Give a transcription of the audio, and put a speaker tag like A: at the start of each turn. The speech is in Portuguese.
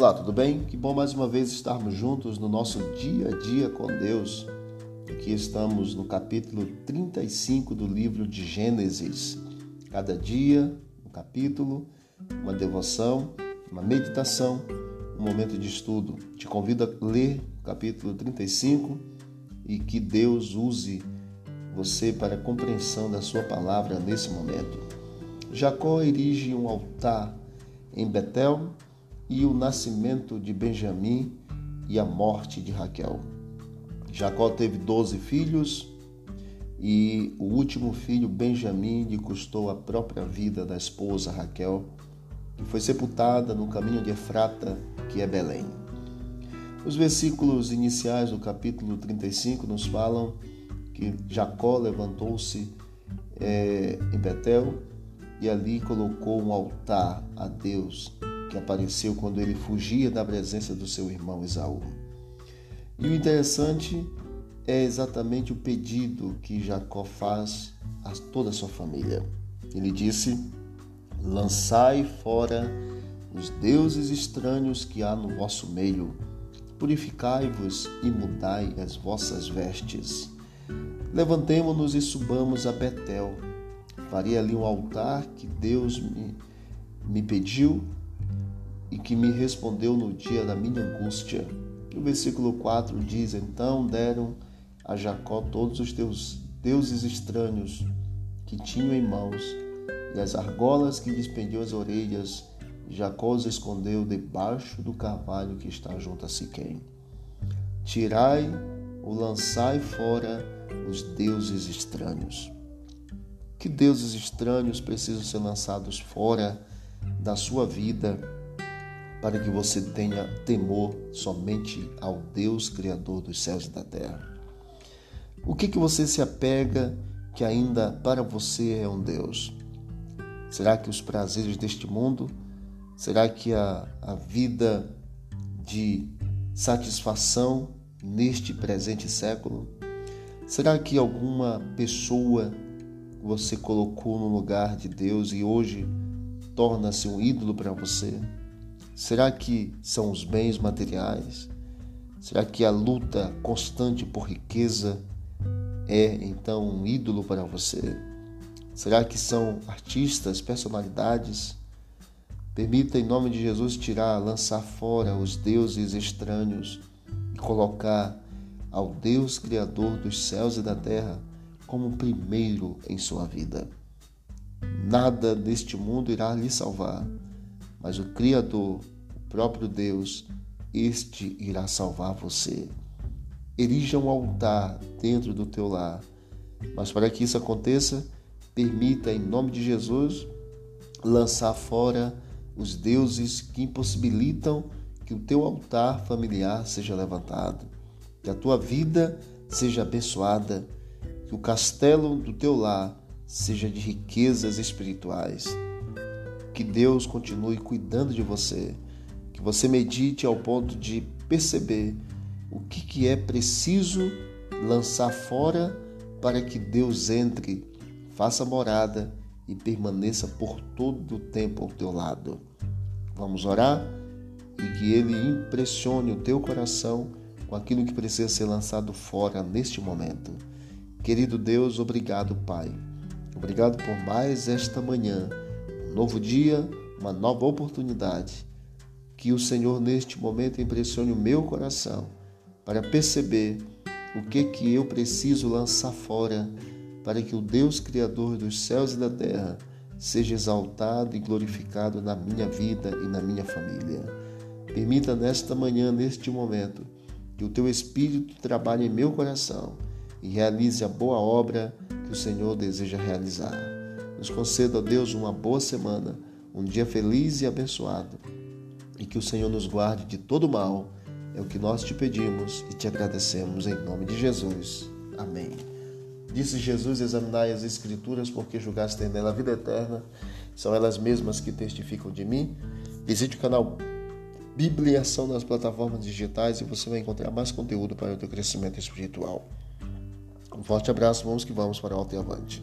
A: Olá, tudo bem? Que bom mais uma vez estarmos juntos no nosso dia a dia com Deus. Aqui estamos no capítulo 35 do livro de Gênesis. Cada dia, um capítulo, uma devoção, uma meditação, um momento de estudo. Te convido a ler o capítulo 35 e que Deus use você para a compreensão da sua palavra nesse momento. Jacó erige um altar em Betel e o nascimento de Benjamim e a morte de Raquel. Jacó teve doze filhos e o último filho, Benjamim, lhe custou a própria vida da esposa Raquel, que foi sepultada no caminho de Efrata, que é Belém. Os versículos iniciais do capítulo 35 nos falam que Jacó levantou-se é, em Betel e ali colocou um altar a Deus que apareceu quando ele fugia da presença do seu irmão Esaú. E o interessante é exatamente o pedido que Jacó faz a toda a sua família. Ele disse: Lançai fora os deuses estranhos que há no vosso meio, purificai-vos e mudai as vossas vestes. Levantemo-nos e subamos a Betel. Farei ali um altar que Deus me, me pediu que me respondeu no dia da minha angústia. o versículo 4 diz: Então deram a Jacó todos os teus deuses estranhos que tinham em mãos, e as argolas que lhes pendiam as orelhas, Jacó os escondeu debaixo do carvalho que está junto a Siquém. Tirai ou lançai fora os deuses estranhos. Que deuses estranhos precisam ser lançados fora da sua vida? Para que você tenha temor somente ao Deus Criador dos céus e da terra. O que, que você se apega que ainda para você é um Deus? Será que os prazeres deste mundo? Será que a, a vida de satisfação neste presente século? Será que alguma pessoa você colocou no lugar de Deus e hoje torna-se um ídolo para você? Será que são os bens materiais? Será que a luta constante por riqueza é então um ídolo para você? Será que são artistas, personalidades? Permita em nome de Jesus tirar, lançar fora os deuses estranhos e colocar ao Deus Criador dos céus e da terra como primeiro em sua vida. Nada deste mundo irá lhe salvar mas o Criador, o próprio Deus, este irá salvar você. Erija um altar dentro do teu lar, mas para que isso aconteça, permita, em nome de Jesus, lançar fora os deuses que impossibilitam que o teu altar familiar seja levantado, que a tua vida seja abençoada, que o castelo do teu lar seja de riquezas espirituais que Deus continue cuidando de você, que você medite ao ponto de perceber o que, que é preciso lançar fora para que Deus entre, faça morada e permaneça por todo o tempo ao teu lado. Vamos orar e que Ele impressione o teu coração com aquilo que precisa ser lançado fora neste momento. Querido Deus, obrigado, Pai. Obrigado por mais esta manhã novo dia, uma nova oportunidade. Que o Senhor neste momento impressione o meu coração para perceber o que que eu preciso lançar fora para que o Deus criador dos céus e da terra seja exaltado e glorificado na minha vida e na minha família. Permita nesta manhã, neste momento, que o teu espírito trabalhe em meu coração e realize a boa obra que o Senhor deseja realizar. Nos conceda, ó Deus, uma boa semana, um dia feliz e abençoado. E que o Senhor nos guarde de todo mal. É o que nós te pedimos e te agradecemos em nome de Jesus. Amém. Disse Jesus: Examinai as Escrituras, porque julgaste nela a vida eterna. São elas mesmas que testificam de mim. Visite o canal Bíblia Ação nas plataformas digitais e você vai encontrar mais conteúdo para o teu crescimento espiritual. Um forte abraço, vamos que vamos para o alto e avante.